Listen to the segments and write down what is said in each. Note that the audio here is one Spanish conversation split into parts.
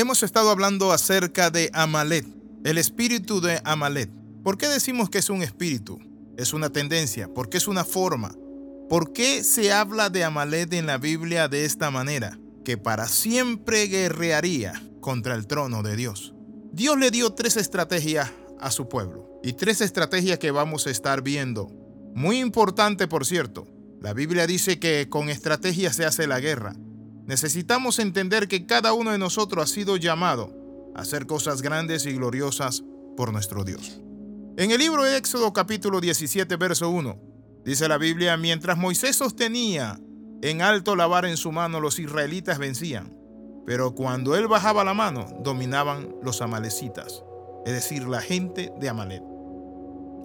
Hemos estado hablando acerca de Amalet, el espíritu de Amalet. ¿Por qué decimos que es un espíritu? Es una tendencia, porque es una forma. ¿Por qué se habla de Amalet en la Biblia de esta manera? Que para siempre guerrearía contra el trono de Dios. Dios le dio tres estrategias a su pueblo y tres estrategias que vamos a estar viendo. Muy importante, por cierto. La Biblia dice que con estrategia se hace la guerra. Necesitamos entender que cada uno de nosotros ha sido llamado a hacer cosas grandes y gloriosas por nuestro Dios. En el libro de Éxodo capítulo 17, verso 1, dice la Biblia, mientras Moisés sostenía en alto la vara en su mano, los israelitas vencían, pero cuando él bajaba la mano, dominaban los amalecitas, es decir, la gente de Amalet.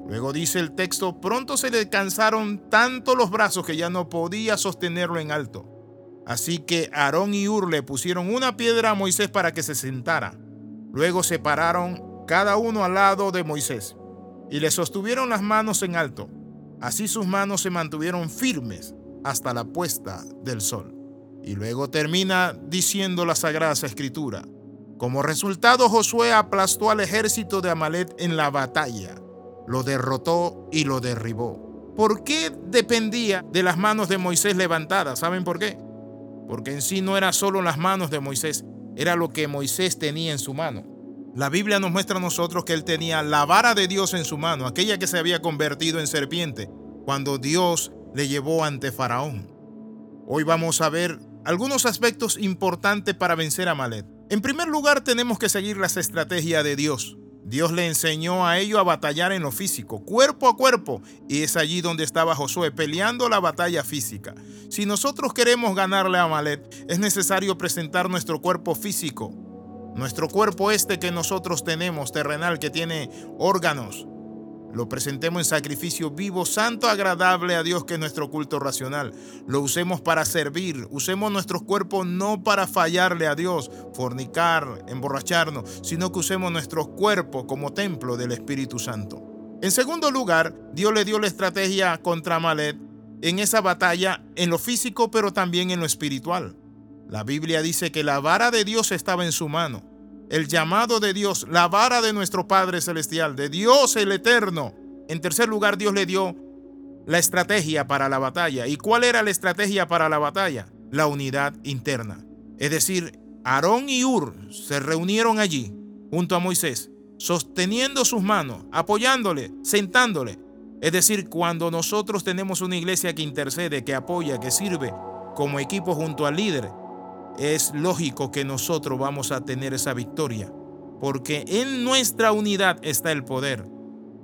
Luego dice el texto, pronto se le cansaron tanto los brazos que ya no podía sostenerlo en alto. Así que Aarón y Ur le pusieron una piedra a Moisés para que se sentara. Luego se pararon cada uno al lado de Moisés y le sostuvieron las manos en alto. Así sus manos se mantuvieron firmes hasta la puesta del sol. Y luego termina diciendo la Sagrada Escritura. Como resultado, Josué aplastó al ejército de Amalet en la batalla, lo derrotó y lo derribó. ¿Por qué dependía de las manos de Moisés levantadas? ¿Saben por qué? Porque en sí no era solo las manos de Moisés, era lo que Moisés tenía en su mano. La Biblia nos muestra a nosotros que él tenía la vara de Dios en su mano, aquella que se había convertido en serpiente cuando Dios le llevó ante Faraón. Hoy vamos a ver algunos aspectos importantes para vencer a Malet. En primer lugar, tenemos que seguir las estrategias de Dios. Dios le enseñó a ellos a batallar en lo físico, cuerpo a cuerpo, y es allí donde estaba Josué peleando la batalla física. Si nosotros queremos ganarle a Malet, es necesario presentar nuestro cuerpo físico, nuestro cuerpo este que nosotros tenemos, terrenal, que tiene órganos, lo presentemos en sacrificio vivo, santo, agradable a Dios, que es nuestro culto racional. Lo usemos para servir. Usemos nuestros cuerpos no para fallarle a Dios, fornicar, emborracharnos, sino que usemos nuestros cuerpos como templo del Espíritu Santo. En segundo lugar, Dios le dio la estrategia contra Malet en esa batalla en lo físico, pero también en lo espiritual. La Biblia dice que la vara de Dios estaba en su mano. El llamado de Dios, la vara de nuestro Padre Celestial, de Dios el Eterno. En tercer lugar, Dios le dio la estrategia para la batalla. ¿Y cuál era la estrategia para la batalla? La unidad interna. Es decir, Aarón y Ur se reunieron allí junto a Moisés, sosteniendo sus manos, apoyándole, sentándole. Es decir, cuando nosotros tenemos una iglesia que intercede, que apoya, que sirve como equipo junto al líder, es lógico que nosotros vamos a tener esa victoria, porque en nuestra unidad está el poder.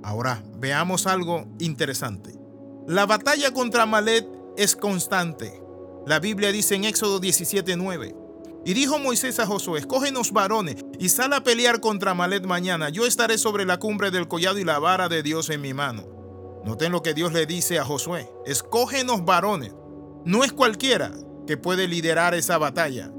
Ahora, veamos algo interesante. La batalla contra Malet es constante. La Biblia dice en Éxodo 17:9. Y dijo Moisés a Josué, escógenos varones y sal a pelear contra Malet mañana. Yo estaré sobre la cumbre del collado y la vara de Dios en mi mano. Noten lo que Dios le dice a Josué, escógenos varones. No es cualquiera, que puede liderar esa batalla.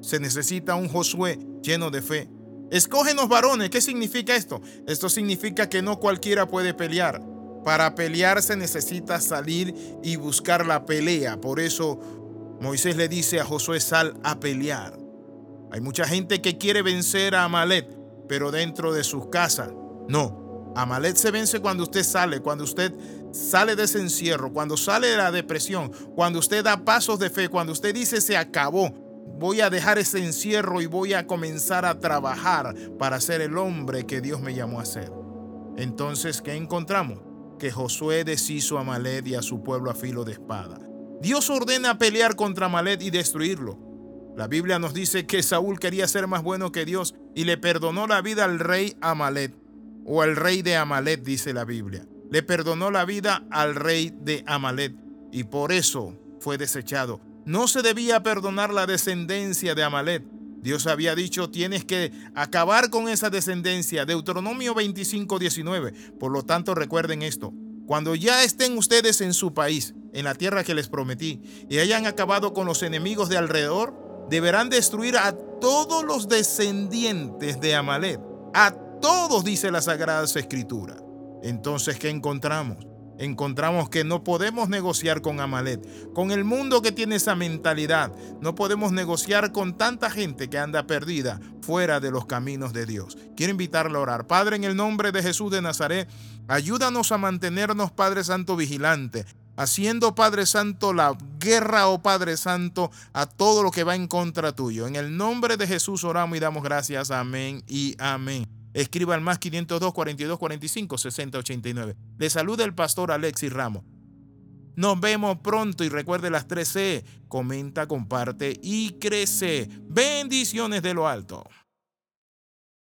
Se necesita un Josué lleno de fe. Escógenos varones. ¿Qué significa esto? Esto significa que no cualquiera puede pelear. Para pelear se necesita salir y buscar la pelea. Por eso Moisés le dice a Josué, sal a pelear. Hay mucha gente que quiere vencer a Amalet, pero dentro de sus casas. No, Amalet se vence cuando usted sale, cuando usted sale de ese encierro, cuando sale de la depresión, cuando usted da pasos de fe, cuando usted dice se acabó, voy a dejar ese encierro y voy a comenzar a trabajar para ser el hombre que Dios me llamó a ser. Entonces, ¿qué encontramos? Que Josué deshizo a Malet y a su pueblo a filo de espada. Dios ordena pelear contra Malet y destruirlo. La Biblia nos dice que Saúl quería ser más bueno que Dios y le perdonó la vida al rey Amalet, o al rey de Amalet, dice la Biblia le perdonó la vida al rey de Amalet y por eso fue desechado. No se debía perdonar la descendencia de Amalet. Dios había dicho, tienes que acabar con esa descendencia. Deuteronomio 25, 19. Por lo tanto, recuerden esto. Cuando ya estén ustedes en su país, en la tierra que les prometí, y hayan acabado con los enemigos de alrededor, deberán destruir a todos los descendientes de Amalet. A todos, dice la Sagrada Escritura. Entonces, ¿qué encontramos? encontramos que no podemos negociar con Amalet, con el mundo que tiene esa mentalidad. No podemos negociar con tanta gente que anda perdida fuera de los caminos de Dios. Quiero invitarle a orar. Padre, en el nombre de Jesús de Nazaret, ayúdanos a mantenernos, Padre Santo, vigilante, haciendo, Padre Santo, la guerra, oh Padre Santo, a todo lo que va en contra tuyo. En el nombre de Jesús oramos y damos gracias. Amén y amén. Escriba al más 502 42 45 60 89. Le saluda el pastor Alexis Ramos. Nos vemos pronto y recuerde las 3C. Comenta, comparte y crece. Bendiciones de lo alto.